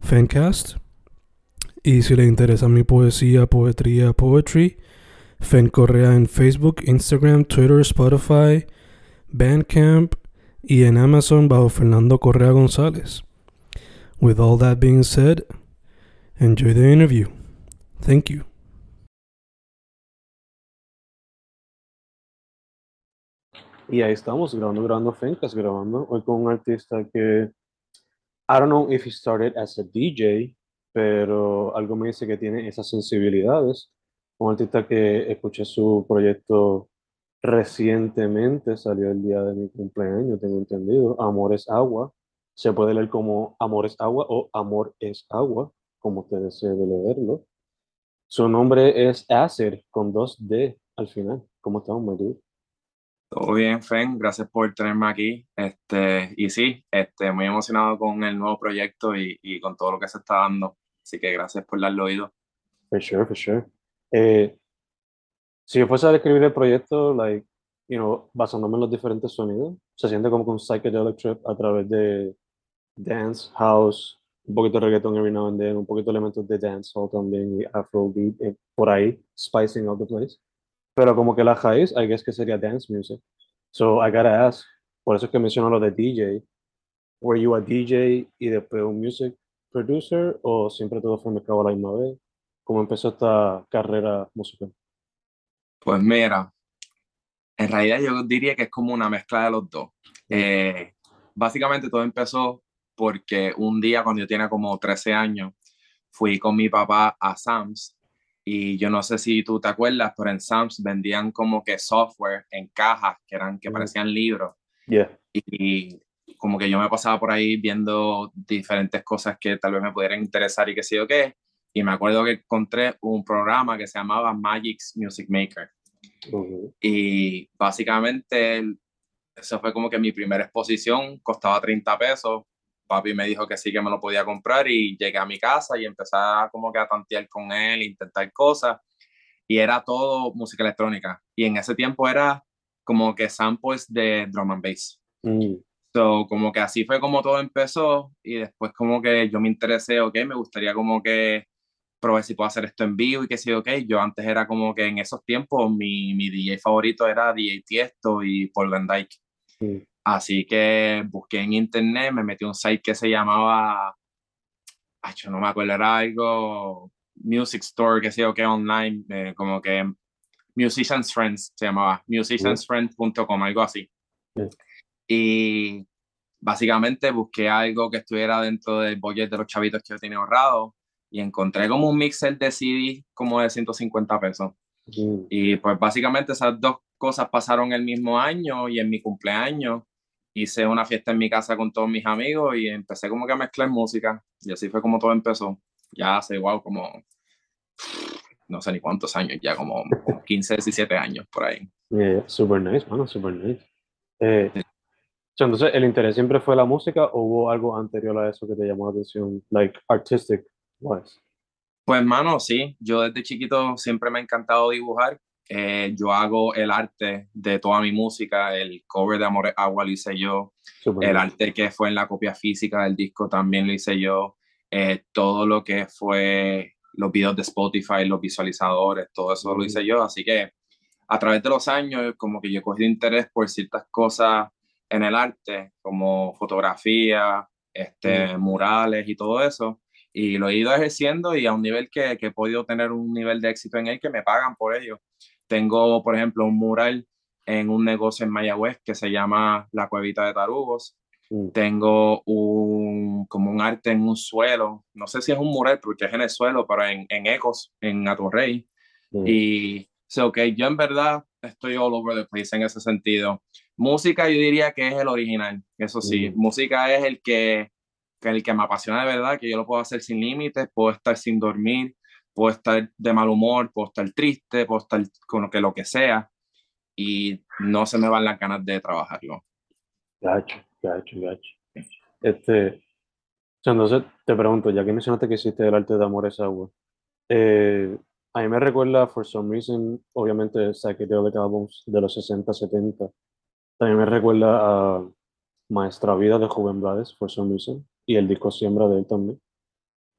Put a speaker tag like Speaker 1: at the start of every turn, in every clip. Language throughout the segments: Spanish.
Speaker 1: Fancast. Y si le interesa mi poesía, poetría, poetry, Fen Correa en Facebook, Instagram, Twitter, Spotify, Bandcamp y en Amazon bajo Fernando Correa González. With all that being said, enjoy the interview. Thank you.
Speaker 2: Y ahí estamos grabando, grabando Fencas, grabando hoy con un artista que I don't know if he started as a DJ, pero algo me dice que tiene esas sensibilidades. Un artista que escuché su proyecto recientemente, salió el día de mi cumpleaños, tengo entendido. Amor es agua. Se puede leer como Amor es agua o Amor es agua, como usted desee de leerlo. Su nombre es Acer, con dos D al final. ¿Cómo estamos, dude?
Speaker 3: Todo bien, Fen, gracias por tenerme aquí. Este, y sí, este, muy emocionado con el nuevo proyecto y, y con todo lo que se está dando. Así que gracias por darle oído.
Speaker 2: For sure, for sure. Eh, si yo fuese a describir el proyecto, like, you know, basándome en los diferentes sonidos, se siente como un psychedelic trip a través de dance, house, un poquito de reggaeton every now and then, un poquito de elementos de dancehall también y afrobeat eh, por ahí, spicing up the place. Pero como que la raíz, I guess que sería dance music. So I gotta ask, por eso es que menciono lo de DJ. Were you a DJ y después un music producer o siempre todo fue mezclado a la misma vez? ¿Cómo empezó esta carrera musical?
Speaker 3: Pues mira, en realidad yo diría que es como una mezcla de los dos. Eh, básicamente todo empezó porque un día cuando yo tenía como 13 años, fui con mi papá a Sam's y yo no sé si tú te acuerdas, pero en Sam's vendían como que software en cajas que eran que parecían libros.
Speaker 2: Yeah.
Speaker 3: Y, como que yo me pasaba por ahí viendo diferentes cosas que tal vez me pudieran interesar y qué sé yo qué. Y me acuerdo que encontré un programa que se llamaba Magic's Music Maker.
Speaker 2: Ujú.
Speaker 3: Y básicamente eso fue como que mi primera exposición, costaba 30 pesos. Papi me dijo que sí que me lo podía comprar y llegué a mi casa y empecé a como que a tantear con él, intentar cosas. Y era todo música electrónica. Y en ese tiempo era como que samples de drum and bass.
Speaker 2: Mm,
Speaker 3: So, como que así fue como todo empezó y después como que yo me interesé, ok, me gustaría como que probar si puedo hacer esto en vivo y que sí, ok, yo antes era como que en esos tiempos mi, mi DJ favorito era DJ Tiesto y Paul Van Dyke.
Speaker 2: mm,
Speaker 3: Así que busqué en internet, me metí a un site que se llamaba, ay, yo no me acuerdo, era algo, Music Store, que sé yo, que online, eh, como que Musicians Friends se llamaba, musiciansfriends.com, algo así. Y básicamente busqué algo que estuviera dentro del budget de los chavitos que yo tenía ahorrado y encontré como un mixer de CD como de 150 pesos.
Speaker 2: mm.
Speaker 3: Y pues básicamente esas dos cosas pasaron el mismo año y en mi cumpleaños hice una fiesta en mi casa con todos mis amigos y empecé como que a mezclar música y así fue como todo empezó. Ya hace igual como, no sé ni cuántos años, ya como 15, 17 años por ahí.
Speaker 2: Yeah. Super nice, mano, super nice. Eh, entonces, ¿el interés siempre fue la música o hubo algo anterior a eso que te llamó la atención, like artistic wise?
Speaker 3: Pues hermano, sí, yo desde chiquito siempre me ha encantado dibujar. Eh, yo hago el arte de toda mi música, el cover de Amores Agua lo hice yo,
Speaker 2: Super
Speaker 3: el
Speaker 2: nice.
Speaker 3: arte que fue en la copia física del disco también lo hice yo, eh, todo lo que fue los videos de Spotify, los visualizadores, todo eso lo hice yo, así que a través de los años como que yo cogido interés por ciertas cosas en el arte, como fotografía, este, murales y todo eso, y lo he ido ejerciendo y a un nivel que, que he podido tener un nivel de éxito en él que me pagan por ello. Tengo, por ejemplo, un mural en un negocio en Mayagüez que se llama La Cuevita de Tarugos. Mm. Tengo un, como un arte en un suelo, no sé si es un mural porque es en el suelo, pero en, en Ecos, en Atorrey. Mm. Y so que yo en verdad estoy all over the place en ese sentido. Música yo diría que es el original, eso sí, mm. música es el que, que, el que me apasiona de verdad, que yo lo puedo hacer sin límites, puedo estar sin dormir, puedo estar de mal humor, puedo estar triste, puedo estar con lo que, lo que sea, y no se me van las ganas de trabajarlo.
Speaker 2: Gacho, gacho, gacho. Este, entonces te pregunto, ya que mencionaste que hiciste el arte de amor esa agua, eh, a mí me recuerda, for some reason, obviamente, psychedelic albums de los 60, 70. También me recuerda a Maestra Vida de Juven Blades, for some reason, y el disco Siembra de él también.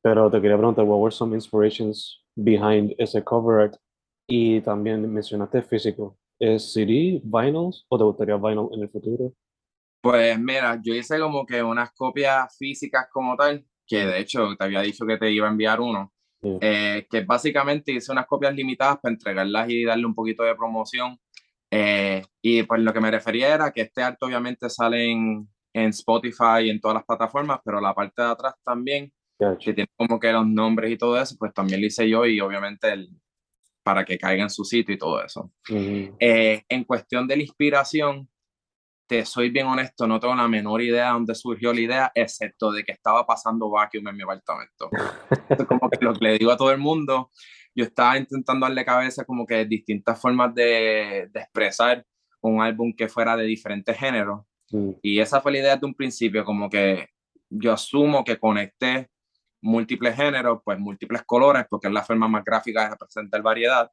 Speaker 2: Pero te quería preguntar, what were some inspirations behind ese cover art? Y también mencionaste físico. ¿Es CD, vinyls o te gustaría vinyl en el futuro?
Speaker 3: Pues mira, yo hice como que unas copias físicas como tal, que de hecho te había dicho que te iba a enviar uno, eh, que básicamente hice unas copias limitadas para entregarlas y darle un poquito de promoción. Eh, y pues lo que me refería era que este arte obviamente sale en, en Spotify y en todas las plataformas, pero la parte de atrás también, que tiene como que los nombres y todo eso, pues también lo hice yo y obviamente el, para que caiga en su sitio y todo eso. Eh, en cuestión de la inspiración, te soy bien honesto, no tengo la menor idea de dónde surgió la idea, excepto de que estaba pasando vacuum en mi apartamento. como que lo que le digo a todo el mundo, yo estaba intentando darle cabeza como que distintas formas de, de expresar un álbum que fuera de diferentes géneros. Y esa fue la idea de un principio, como que yo asumo que conecté múltiples géneros, pues múltiples colores, porque es la forma más gráfica de representar variedad.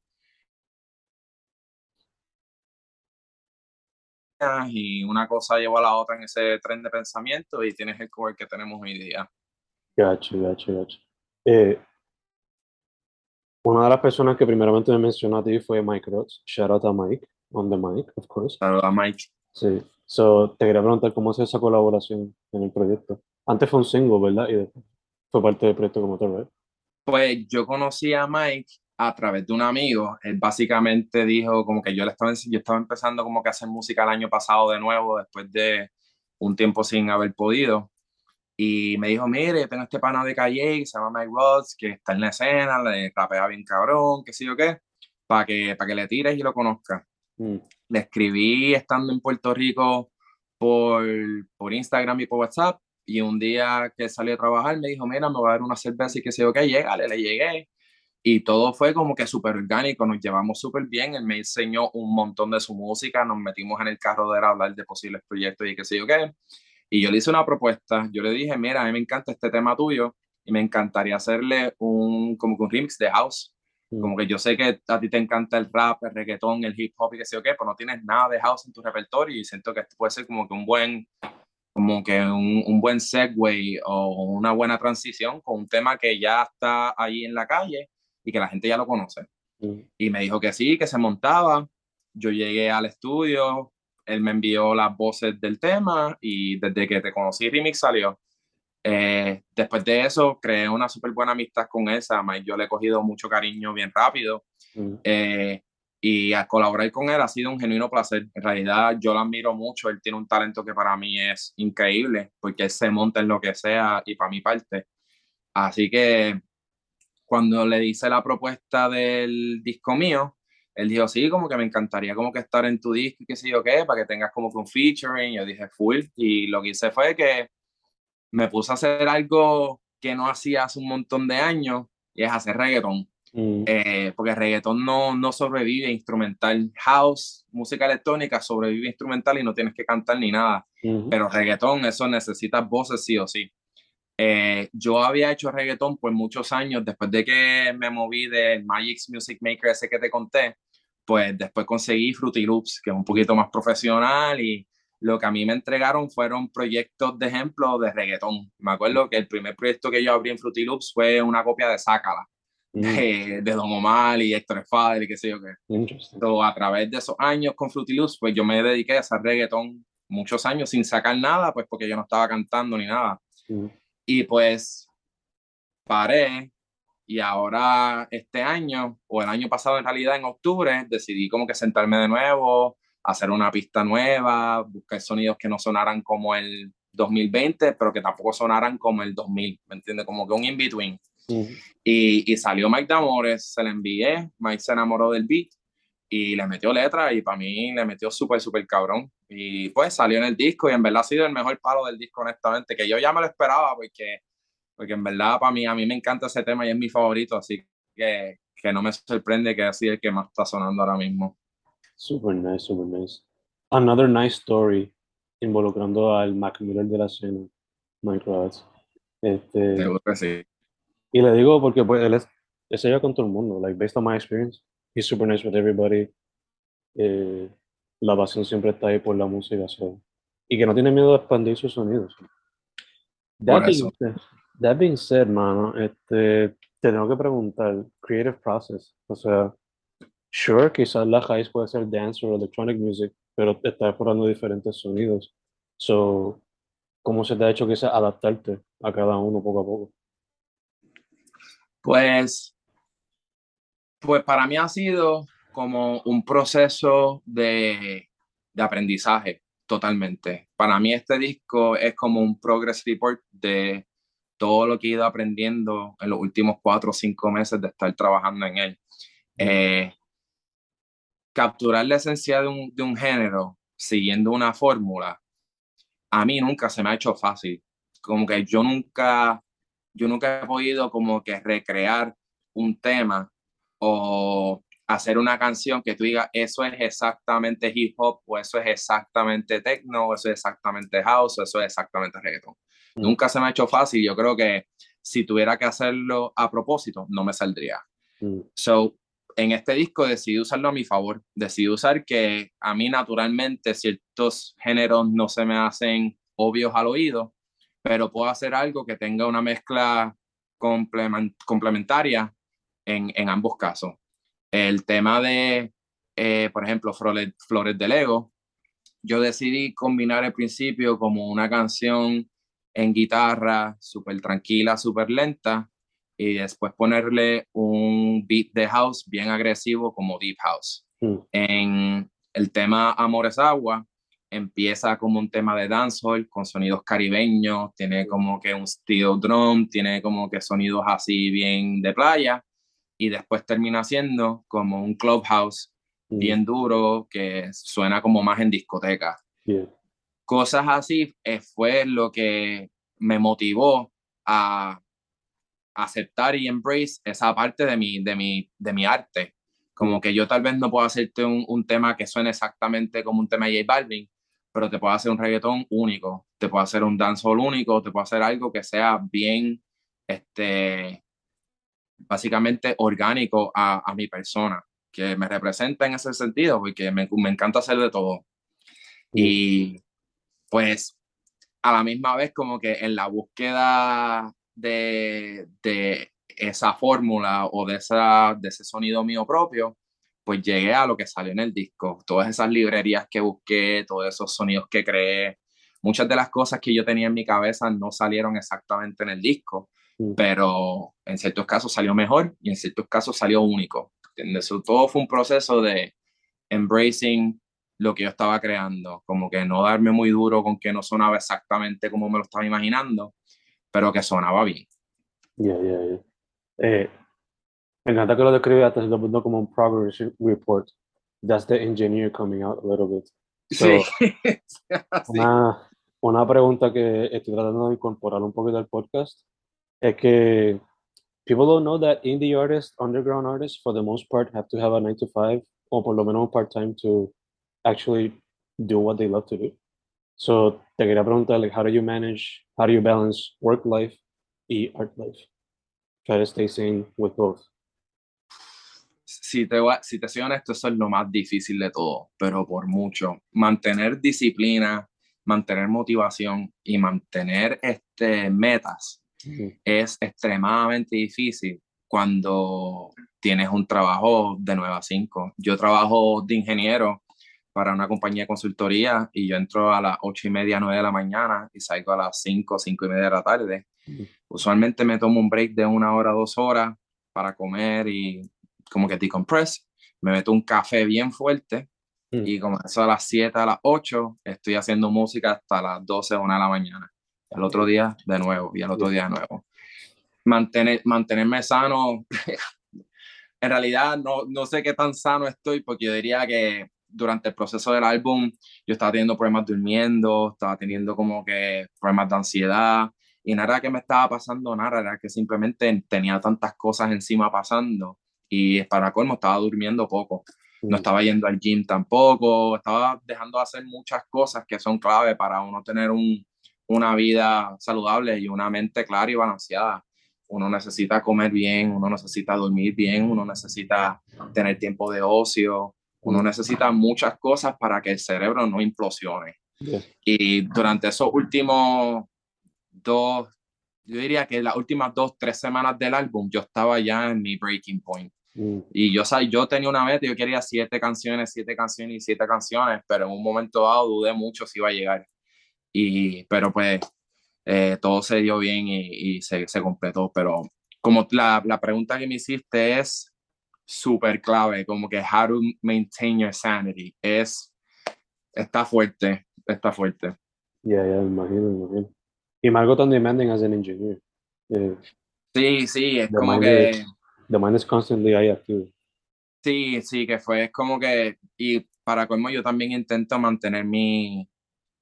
Speaker 3: Y una cosa lleva a la otra en ese tren de pensamiento y tienes el cover que tenemos hoy día.
Speaker 2: Gacho, gacho, gacho. Eh, una de las personas que primeramente me mencionó a ti fue Mike Ross. Shout out a Mike, on the mic, of course.
Speaker 3: Shout out a Mike.
Speaker 2: Sí. So, te quería preguntar cómo es esa colaboración en el proyecto. Antes fue un single, ¿verdad? Y después fue parte del proyecto como tal, ¿verdad?
Speaker 3: Pues yo conocí a Mike a través de un amigo. Él básicamente dijo como que yo, le estaba, yo estaba empezando como que a hacer música el año pasado de nuevo, después de un tiempo sin haber podido. Y me dijo, mire, tengo este pana de calle que se llama Mike Rods, que está en la escena, le rapea bien cabrón, qué sé yo qué, para que, para que le tires y lo conozcas. Mm. Le escribí estando en Puerto Rico por, por Instagram y por WhatsApp y un día que salí a trabajar me dijo, mira, me voy a dar una cerveza y que sé yo qué, llegale, le llegué. Y todo fue como que súper orgánico, nos llevamos súper bien, él me enseñó un montón de su música, nos metimos en el carro de él a hablar de posibles proyectos y qué sé yo qué. Y yo le hice una propuesta, yo le dije, mira, a mí me encanta este tema tuyo y me encantaría hacerle un, como que un remix de house. Mm. Como que yo sé que a ti te encanta el rap, el reggaetón, el hip hop y qué sé yo qué, pero no tienes nada de house en tu repertorio y siento que esto puede ser como que un buen como que un, un, buen segue o una buena transición con un tema que ya está ahí en la calle y que la gente ya lo conoce. Mm. Y me dijo que sí, que se montaba. Yo llegué al estudio, él me envió las voces del tema y desde que te conocí Remix salió. Eh, después de eso creé una súper buena amistad con esa, yo le he cogido mucho cariño bien rápido. Mm. Eh, y al colaborar con él ha sido un genuino placer. En realidad yo lo admiro mucho, él tiene un talento que para mí es increíble, porque él se monta en lo que sea y para mi parte. Así que cuando le hice la propuesta del disco mío, él dijo, sí, como que me encantaría como que estar en tu disco y qué sé yo qué, para que tengas como que un featuring. Yo dije, full. Y lo que hice fue que me puse a hacer algo que no hacía hace un montón de años, y es hacer reggaeton. Mm. Eh, porque reggaetón no, no sobrevive instrumental. House, música electrónica, sobrevive instrumental y no tienes que cantar ni nada. Pero reggaetón, eso necesitas voces sí o sí. Eh, yo había hecho reggaetón por muchos años, después de que me moví del Magic's Music Maker ese que te conté, pues después conseguí Fruity Loops, que es un poquito más profesional y lo que a mí me entregaron fueron proyectos de ejemplo de reggaetón. Me acuerdo que el primer proyecto que yo abrí en Fruity Loops fue una copia de Sácala de, Don Omar y Héctor Fader y qué sé yo qué. Entonces, a través de esos años con Fruity Loops, pues yo me dediqué a hacer reggaetón muchos años sin sacar nada, pues porque yo no estaba cantando ni nada. Y pues paré y ahora este año, o el año pasado en realidad, en octubre, decidí como que sentarme de nuevo, hacer una pista nueva, buscar sonidos que no sonaran como el 2020, pero que tampoco sonaran como el 2000, ¿me entiendes? Como que un in-between. Y, y, salió Mike Damores, se le envié, Mike se enamoró del beat y le metió letra y para mí le metió súper, súper cabrón. Y pues salió en el disco y en verdad ha sido el mejor palo del disco, honestamente, que yo ya me lo esperaba porque porque en verdad para mí, a mí me encanta ese tema y es mi favorito, así que, que no me sorprende que así el que más está sonando ahora mismo.
Speaker 2: Super nice, super nice. Another nice story involucrando al Mac Miller de la escena, Mike Roberts. Este,
Speaker 3: sí.
Speaker 2: Y le digo porque pues, él es, es ella con todo el mundo, like based on my experience, he's super nice with everybody. Eh, la pasión siempre está ahí por la música, so. y que no tiene miedo de expandir sus sonidos. That being, That being said, mano, este, te tengo que preguntar, creative process, o sea, sure, quizás la highs puede ser dance o electronic music, pero está explorando diferentes sonidos. So, ¿cómo se te ha hecho quizás adaptarte a cada uno poco a poco?
Speaker 3: Pues, pues para mí ha sido como un proceso de, de aprendizaje totalmente. Para mí este disco es como un progress report de todo lo que he ido aprendiendo en los últimos cuatro o cinco meses de estar trabajando en él. Eh, capturar la esencia de un, de un género siguiendo una fórmula, a mí nunca se me ha hecho fácil. Como que yo nunca, yo nunca he podido como que recrear un tema o hacer una canción que tú digas, eso es exactamente hip hop, o eso es exactamente techno, o eso es exactamente house, o eso es exactamente reggaeton. Mm. Nunca se me ha hecho fácil. Yo creo que si tuviera que hacerlo a propósito, no me saldría. Mm. So, en este disco decidí usarlo a mi favor. Decidí usar que a mí naturalmente ciertos géneros no se me hacen obvios al oído, pero puedo hacer algo que tenga una mezcla complementaria en, en ambos casos. El tema de, eh, por ejemplo, Flores, Flores de Lego, yo decidí combinar el principio como una canción en guitarra, súper tranquila, súper lenta, y después ponerle un beat de house bien agresivo como deep house. Mm. En el tema Amores Agua, empieza como un tema de dancehall con sonidos caribeños, tiene como que un steel drum, tiene como que sonidos así bien de playa, y después termina siendo como un clubhouse mm. bien duro que suena como más en discoteca cosas así eh, fue lo que me motivó a aceptar y embrace esa parte de mi, de mi, de mi arte. Como que yo tal vez no puedo hacerte un, un tema que suene exactamente como un tema de J Balvin, pero te puedo hacer un reggaetón único, te puedo hacer un dancehall único, te puedo hacer algo que sea bien, este, básicamente orgánico a, a mi persona, que me representa en ese sentido, porque me, me encanta hacer de todo. Y pues a la misma vez como que en la búsqueda de, de esa fórmula o de, esa, de ese sonido mío propio, pues llegué a lo que salió en el disco. Todas esas librerías que busqué, todos esos sonidos que creé, muchas de las cosas que yo tenía en mi cabeza no salieron exactamente en el disco, mm. pero en ciertos casos salió mejor y en ciertos casos salió único. ¿entiendes? todo fue un proceso de embracing lo que yo estaba creando, como que no darme muy duro con que no sonaba exactamente como me lo estaba imaginando, pero que sonaba bien.
Speaker 2: Yeah, yeah, yeah. Eh, me encanta que lo describas haciendo como un progress report. That's the engineer coming out a little bit.
Speaker 3: sí.
Speaker 2: Una, una pregunta que estoy tratando de incorporar un poquito al podcast es que people don't know that indie artists, underground artists, for the most part, have to have a 9 to 5 o por lo menos un part-time to actually do what they love to do. So te quería preguntar, like, how do you manage, how do you balance work life y art life? Try to stay sane with both.
Speaker 3: Si te, si te soy honesto, eso es lo más difícil de todo, pero por mucho. Mantener disciplina, mantener motivación y mantener este, metas es extremadamente difícil cuando tienes un trabajo de 9 a 5. Yo trabajo de ingeniero para una compañía de consultoría y yo entro a las ocho y media, nueve de la mañana y salgo a las cinco, cinco y media de la tarde. Usualmente me tomo un break de una hora, dos horas para comer y como que decompress. Me meto un café bien fuerte
Speaker 2: Mm.
Speaker 3: y como eso a las 7, a las 8, estoy haciendo música hasta las 12, 1 de la mañana. El otro día de nuevo y el otro día de nuevo. Mantener, mantenerme sano, en realidad no, no sé qué tan sano estoy porque yo diría que durante el proceso del álbum yo estaba teniendo problemas durmiendo, estaba teniendo como que problemas de ansiedad y nada que me estaba pasando nada, era que simplemente tenía tantas cosas encima pasando y para colmo estaba durmiendo poco no estaba yendo al gym tampoco, estaba dejando de hacer muchas cosas que son clave para uno tener un, una vida saludable y una mente clara y balanceada. Uno necesita comer bien, uno necesita dormir bien, uno necesita tener tiempo de ocio, uno necesita muchas cosas para que el cerebro no implosione.
Speaker 2: Yeah.
Speaker 3: Y durante esos últimos dos, yo diría que las últimas dos, tres semanas del álbum, yo estaba ya en mi breaking point.
Speaker 2: Mm.
Speaker 3: Y yo, sa- yo tenía una meta, yo quería siete canciones, siete canciones y siete canciones, pero en un momento dado dudé mucho si iba a llegar. Y, pero pues eh, todo se dio bien y, y se, se completó. Pero como la, la pregunta que me hiciste es súper clave, como que how to maintain your sanity. Es, está fuerte, está fuerte.
Speaker 2: Yeah, yeah, me imagino, me imagino. Y me algo tan demanding as an engineer. Eh,
Speaker 3: Sí, sí, es
Speaker 2: The
Speaker 3: como que...
Speaker 2: the mind is constantly ahí activo.
Speaker 3: Sí, sí, que fue es como que, y para colmo yo también intento mantener mi,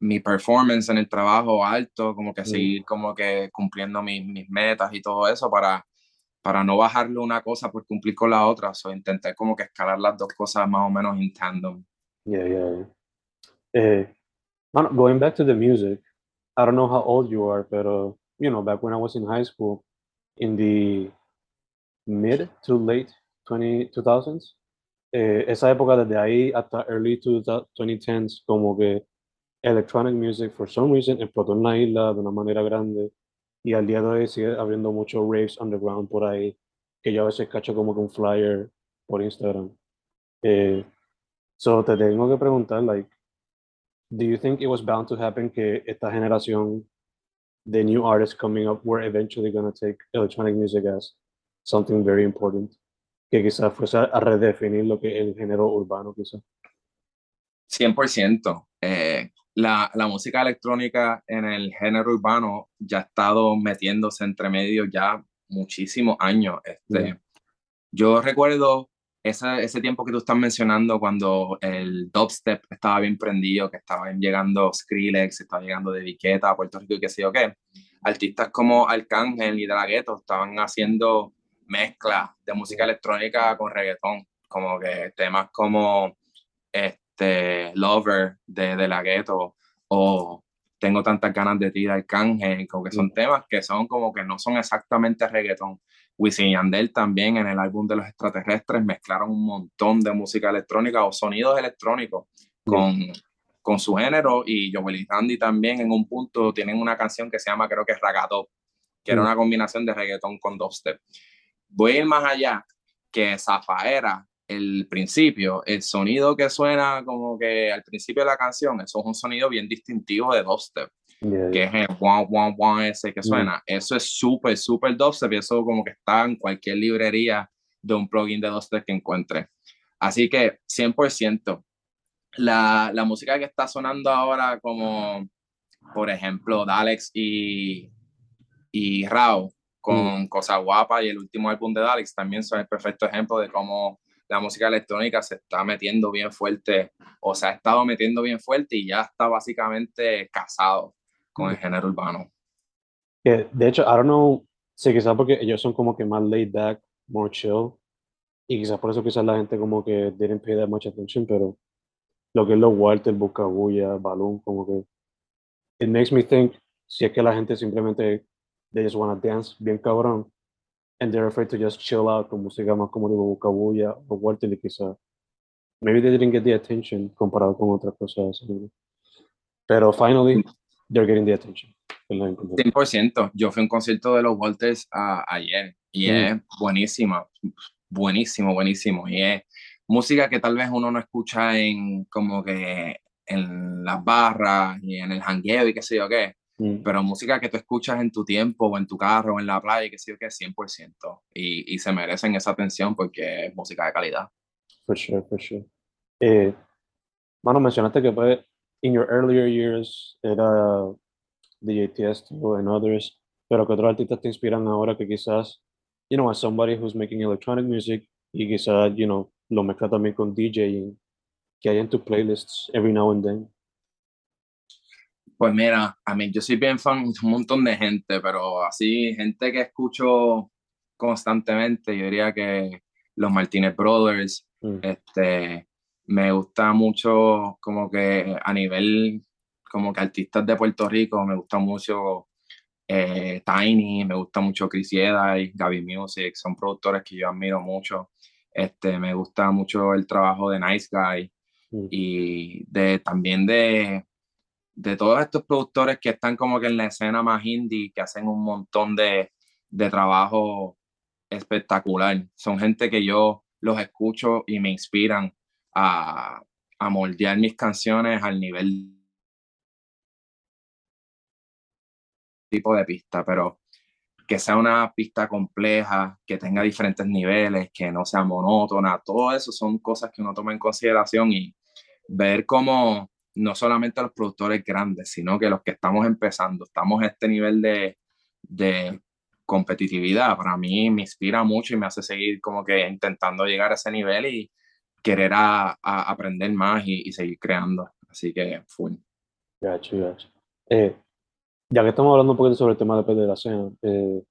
Speaker 3: mi performance en el trabajo alto, como que
Speaker 2: Mm.
Speaker 3: seguir como que cumpliendo mis, mis metas y todo eso para, para no bajarle una cosa por cumplir con la otra, o intenté como que escalar las dos cosas más o menos en tandem.
Speaker 2: Yeah, yeah, yeah. Eh, bueno, going back to the music, I don't know how old you are, pero, you know, back when I was in high school, in the mid to late 20, 2000s, eh, esa época desde ahí hasta early 2010s, como que electronic music, for some reason, explotó en la isla de una manera grande y al día de hoy sigue habiendo muchos raves underground por ahí, que yo a veces cacho como que un flyer por Instagram. Eh, so te tengo que preguntar, like, do you think it was bound to happen que esta generación de new artists coming up were eventually going to take electronic music as something very important? Que quizás fuese a redefinir lo que es el género urbano, quizás.
Speaker 3: 100%. Eh, la, la música electrónica en el género urbano ya ha estado metiéndose entre medio ya muchísimos años. Este,
Speaker 2: Mm.
Speaker 3: Yo recuerdo ese, ese tiempo que tú estás mencionando cuando el dubstep estaba bien prendido, que estaban llegando Skrillex, estaba llegando de Viqueta a Puerto Rico y qué sé yo qué. Artistas como Arcángel y De La Ghetto estaban haciendo mezclas de música electrónica con reggaetón, como que temas como este, Lover de, de La Ghetto o Tengo tantas ganas de ti de Arcángel, como que son temas que son como que no son exactamente reggaetón. Wisin y Yandel también en el álbum de los extraterrestres mezclaron un montón de música electrónica o sonidos electrónicos con, con su género y Joel y Randy también en un punto tienen una canción que se llama creo que es Ragatop, que era
Speaker 2: Mm.
Speaker 3: una combinación de reggaetón con dubstep. Voy a ir más allá que Zafaera, el principio, el sonido que suena como que al principio de la canción, eso es un sonido bien distintivo de dubstep
Speaker 2: Yeah,
Speaker 3: que
Speaker 2: yeah.
Speaker 3: es el guau, guau, guau ese que suena. Eso es súper, súper dubstep y eso como que está en cualquier librería de un plugin de dubstep que encuentre. Así que 100%. La, la música que está sonando ahora como, por ejemplo, Dalex y, y Rao con Cosa Guapa y el último álbum de Dalex también son el perfecto ejemplo de cómo la música electrónica se está metiendo bien fuerte o se ha estado metiendo bien fuerte y ya está básicamente casado con el género urbano.
Speaker 2: Que, de hecho, I don't know, sí, quizás porque ellos son como que más laid back, more chill, y quizás por eso quizás la gente como que didn't pay that much attention, pero lo que es los Walter, Buscabulla, Balloon, como que it makes me think si es que la gente simplemente they just wanna dance bien cabrón and they're afraid to just chill out con música más como digo o Walter y quizás maybe they didn't get the attention comparado con otras cosas pero finally they're getting the attention es lo importante.
Speaker 3: 100%. Yo fui a un concierto de los Walters a- ayer y
Speaker 2: Mm.
Speaker 3: es buenísima, buenísimo, buenísimo. Y es música que tal vez uno no escucha en como que en las barras y en el jangueo y qué sé yo qué.
Speaker 2: Mm.
Speaker 3: pero música que tú escuchas en tu tiempo o en tu carro o en la playa, que sí o que 100%. Y, y se merecen esa atención porque es música de calidad.
Speaker 2: For sure, for sure. Eh, mano, mencionaste que pues, in your earlier years era DJ Tiesto and others, pero que otros artistas te inspiran ahora que quizás, you know, as somebody who's making electronic music y quizás, you know, lo mezcla también con DJing, que hay en tus playlists every now and then.
Speaker 3: Pues mira, a mí yo soy bien fan de un montón de gente, pero así, gente que escucho constantemente, yo diría que los Martínez Brothers,
Speaker 2: Mm.
Speaker 3: este, me gusta mucho como que a nivel como que artistas de Puerto Rico, me gusta mucho eh, Tiny, me gusta mucho Chris y Gaby Music, son productores que yo admiro mucho. Este, me gusta mucho el trabajo de Nice Guy
Speaker 2: Mm.
Speaker 3: y de, también de, de todos estos productores que están como que en la escena más indie, que hacen un montón de, de trabajo espectacular. Son gente que yo los escucho y me inspiran a, a moldear mis canciones al nivel tipo de pista, pero que sea una pista compleja, que tenga diferentes niveles, que no sea monótona, todo eso son cosas que uno toma en consideración y ver cómo no solamente los productores grandes, sino que los que estamos empezando, estamos a este nivel de, de competitividad, para mí me inspira mucho y me hace seguir como que intentando llegar a ese nivel y querer a, a aprender más y, y, seguir creando. Así que, full.
Speaker 2: Gacho, gacho. Eh, ya que estamos hablando un poquito sobre el tema de de la escena, eh,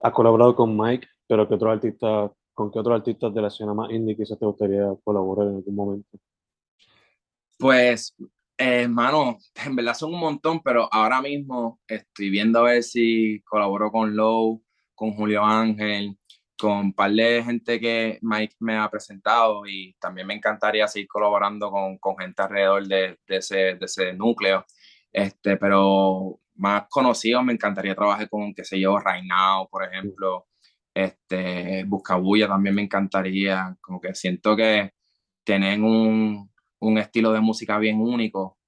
Speaker 2: has colaborado con Mike, pero ¿qué otro artista, ¿con qué otros artistas de la escena más indie quizás te gustaría colaborar en algún momento?
Speaker 3: Pues, hermano, en verdad son un montón, pero ahora mismo estoy viendo a ver si colaboro con Low, con Julio Ángel, con un par de gente que Mike me ha presentado y también me encantaría seguir colaborando con, con gente alrededor de, de, ese, de ese núcleo. Este, pero más conocido me encantaría trabajar con, qué sé yo, Right Now, por ejemplo. Este, Buscabulla también me encantaría. Como que siento que tienen un, un estilo de música bien único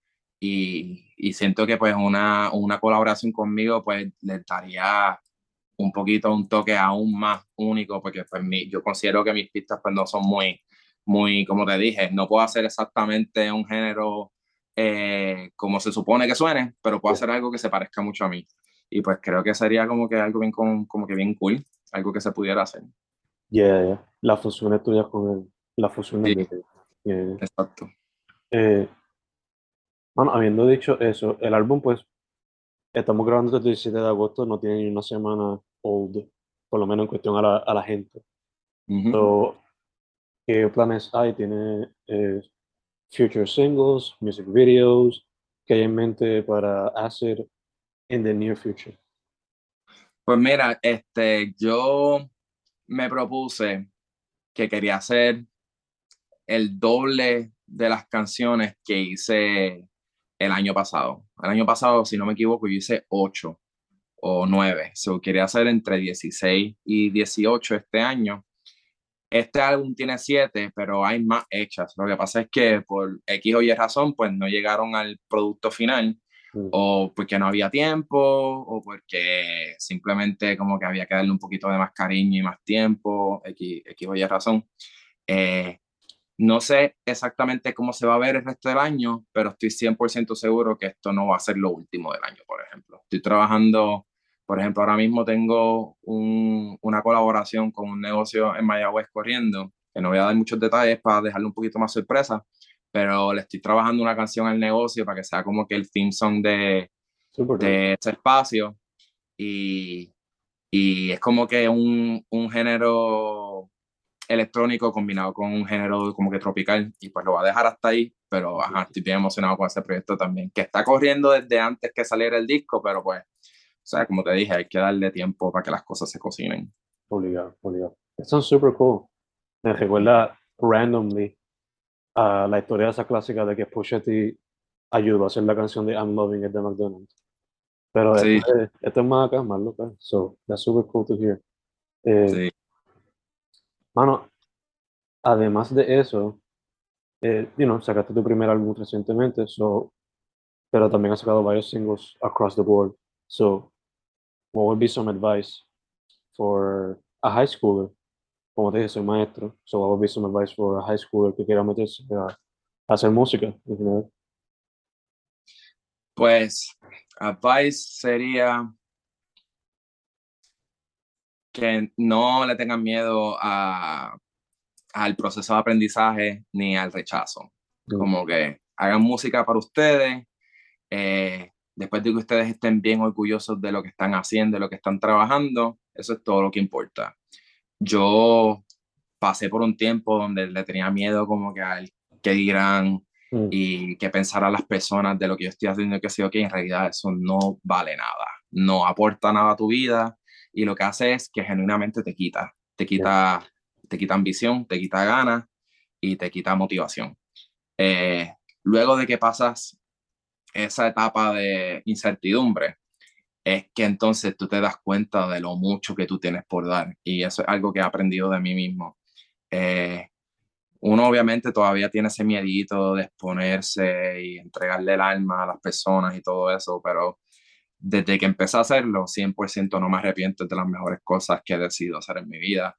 Speaker 3: y, y siento que pues una, una colaboración conmigo pues le daría un poquito un toque aún más único porque pues mi, yo considero que mis pistas pues no son muy, muy, como te dije, no puedo hacer exactamente un género eh, como se supone que suene, pero puedo hacer algo que se parezca mucho a mí. Y pues creo que sería como que algo bien, como, como que bien cool, algo que se pudiera hacer.
Speaker 2: Yeah, yeah. La fusión tuya con él, la fusión
Speaker 3: Sí.
Speaker 2: de yeah.
Speaker 3: Exacto.
Speaker 2: Eh, bueno, habiendo dicho eso, el álbum, pues, estamos grabando el 17 de agosto, no tiene ni una semana old, por lo menos en cuestión a la, a la gente. So, ¿qué planes hay? ¿Tiene eh, future singles, music videos? ¿Qué hay en mente para hacer in the near future?
Speaker 3: Pues mira, este, yo me propuse que quería hacer el doble de las canciones que hice el año pasado. El año pasado, si no me equivoco, yo hice 8 o 9. So, quería hacer entre 16 y 18 este año. Este álbum tiene 7, pero hay más hechas. Lo que pasa es que por X o Y razón, pues no llegaron al producto final
Speaker 2: Mm.
Speaker 3: o porque no había tiempo, o porque simplemente como que había que darle un poquito de más cariño y más tiempo, X, X o Y razón. Eh, no sé exactamente cómo se va a ver el resto del año, pero estoy 100% seguro que esto no va a ser lo último del año, por ejemplo. Estoy trabajando, por ejemplo, ahora mismo tengo un- una colaboración con un negocio en Mayagüez corriendo, que no voy a dar muchos detalles para dejarle un poquito más sorpresa, pero le estoy trabajando una canción al negocio para que sea como que el theme song de,
Speaker 2: Super cool.
Speaker 3: de ese espacio y, y es como que un, un género electrónico combinado con un género como que tropical y pues lo va a dejar hasta ahí, pero ajá, estoy bien emocionado con ese proyecto también, que está corriendo desde antes que saliera el disco, pero pues, o sea, como te dije, hay que darle tiempo para que las cosas se cocinen.
Speaker 2: Obligado, obligado. Es super cool. Me recuerda randomly a la historia de esa clásica de que Pusha T ayudó a hacer la canción de I'm Loving It de McDonald's. Pero
Speaker 3: Sí.
Speaker 2: esto, es, esto es más acá, más local. So, that's super cool to hear. Eh,
Speaker 3: Sí.
Speaker 2: Mano, además de eso, eh, you know, sacaste tu primer álbum recientemente, so, pero también ha sacado varios singles across the board. So, what would be some advice for a high schooler? Como te dije, soy maestro. So, what would be some advice for a high schooler que quiera meterse a, a hacer música? en general?
Speaker 3: Pues, advice sería que no le tengan miedo a, al proceso de aprendizaje ni al rechazo. Como que hagan música para ustedes, eh, después de que ustedes estén bien orgullosos de lo que están haciendo, de lo que están trabajando, eso es todo lo que importa. Yo pasé por un tiempo donde le tenía miedo como que al que dirán
Speaker 2: Mm.
Speaker 3: y que pensaran las personas de lo que yo estoy haciendo, que sí, ok, en realidad eso no vale nada, no aporta nada a tu vida y lo que hace es que genuinamente te quita, te quita, te quita ambición, te quita ganas y te quita motivación. Eh, luego de que pasas esa etapa de incertidumbre, es que entonces tú te das cuenta de lo mucho que tú tienes por dar y eso es algo que he aprendido de mí mismo. Eh, uno obviamente todavía tiene ese miedito de exponerse y entregarle el alma a las personas y todo eso, pero desde que empecé a hacerlo, 100% no me arrepiento de las mejores cosas que he decidido hacer en mi vida.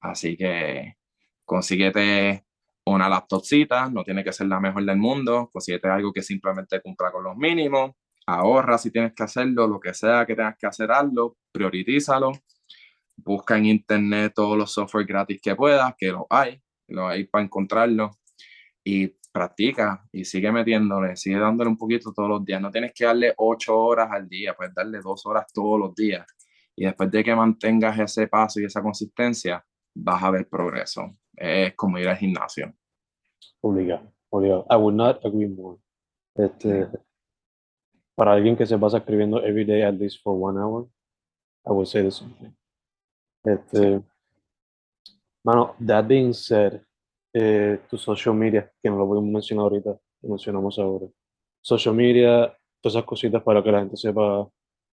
Speaker 3: Así que consíguete una laptopcita, no tiene que ser la mejor del mundo, consíguete algo que simplemente cumpla con los mínimos, ahorra si tienes que hacerlo, lo que sea que tengas que hacer, hazlo, prioritízalo, busca en internet todos los software gratis que puedas, que los hay, los hay para encontrarlo y practica y sigue metiéndole, sigue dándole un poquito todos los días. No tienes que darle ocho horas al día, puedes darle dos horas todos los días. Y después de que mantengas ese paso y esa consistencia, vas a ver progreso. Es como ir al gimnasio.
Speaker 2: Obligado, obligado. I would not agree more. Este, para alguien que se pasa escribiendo every day at least for one hour, I would say the same thing. Este, mano, that being said, eh, tu social media, que no lo voy a mencionar ahorita, lo mencionamos ahora. Social media, todas esas cositas para que la gente sepa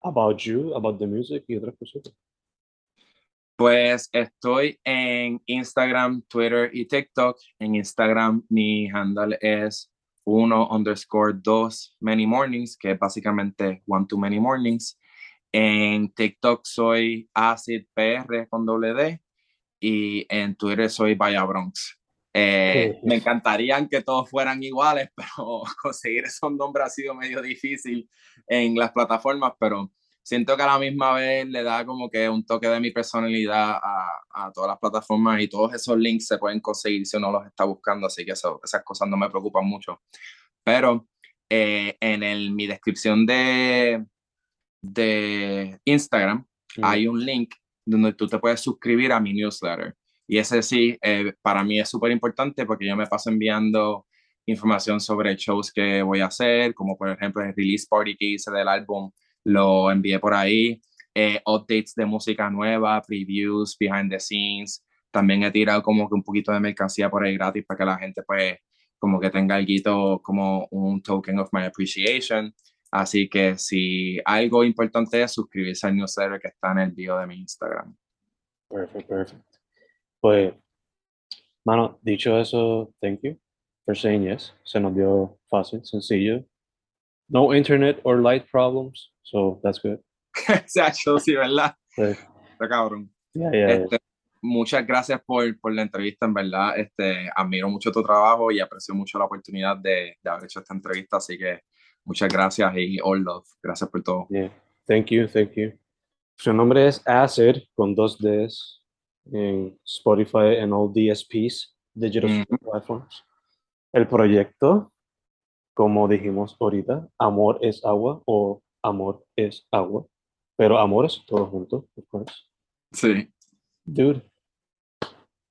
Speaker 2: about you, about the music y otras cositas.
Speaker 3: Pues estoy en Instagram, Twitter y TikTok. En Instagram mi handle es 1 underscore 2 many mornings, que es básicamente one too many mornings. En TikTok soy Acid PR con doble D y en Twitter soy Vaya Bronx. Eh,
Speaker 2: Sí.
Speaker 3: me encantaría que todos fueran iguales, pero conseguir esos nombres ha sido medio difícil en las plataformas, pero siento que a la misma vez le da como que un toque de mi personalidad a, a todas las plataformas y todos esos links se pueden conseguir si uno los está buscando, así que eso- esas cosas no me preocupan mucho. Pero eh, en el, mi descripción de, de Instagram hay un link donde tú te puedes suscribir a mi newsletter. Y ese sí, eh, para mí es súper importante porque yo me paso enviando información sobre shows que voy a hacer, como por ejemplo el release party que hice del álbum, lo envié por ahí, eh, updates de música nueva, previews, behind the scenes. También he tirado como que un poquito de mercancía por ahí gratis para que la gente pues como que tenga algo como un token of my appreciation. Así que si algo importante es suscribirse al newsletter que está en el bio de mi Instagram.
Speaker 2: Perfect, perfect. Pues, mano, dicho eso, thank you for saying yes. Se nos dio fácil, sencillo. No internet or light problems, so that's good.
Speaker 3: Exacto, sí, ¿verdad?
Speaker 2: Sí.
Speaker 3: Está cabrón.
Speaker 2: Yeah, yeah, yeah.
Speaker 3: Este, muchas gracias por, por la entrevista, en verdad. Este, admiro mucho tu trabajo y aprecio mucho la oportunidad de, de haber hecho esta entrevista, así que muchas gracias y all love. Gracias por todo.
Speaker 2: Yeah. Thank you, thank you. Su nombre es Acid con dos Ds en Spotify and all DSPs, digital
Speaker 3: Ujú.
Speaker 2: platforms. El proyecto, como dijimos ahorita, Amor es agua o Amor es agua, pero amores todo junto, of course.
Speaker 3: Sí,
Speaker 2: Dude,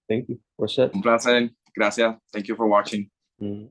Speaker 2: thank you. We're set.
Speaker 3: un placer. Gracias. Thank you for watching.
Speaker 2: Mm.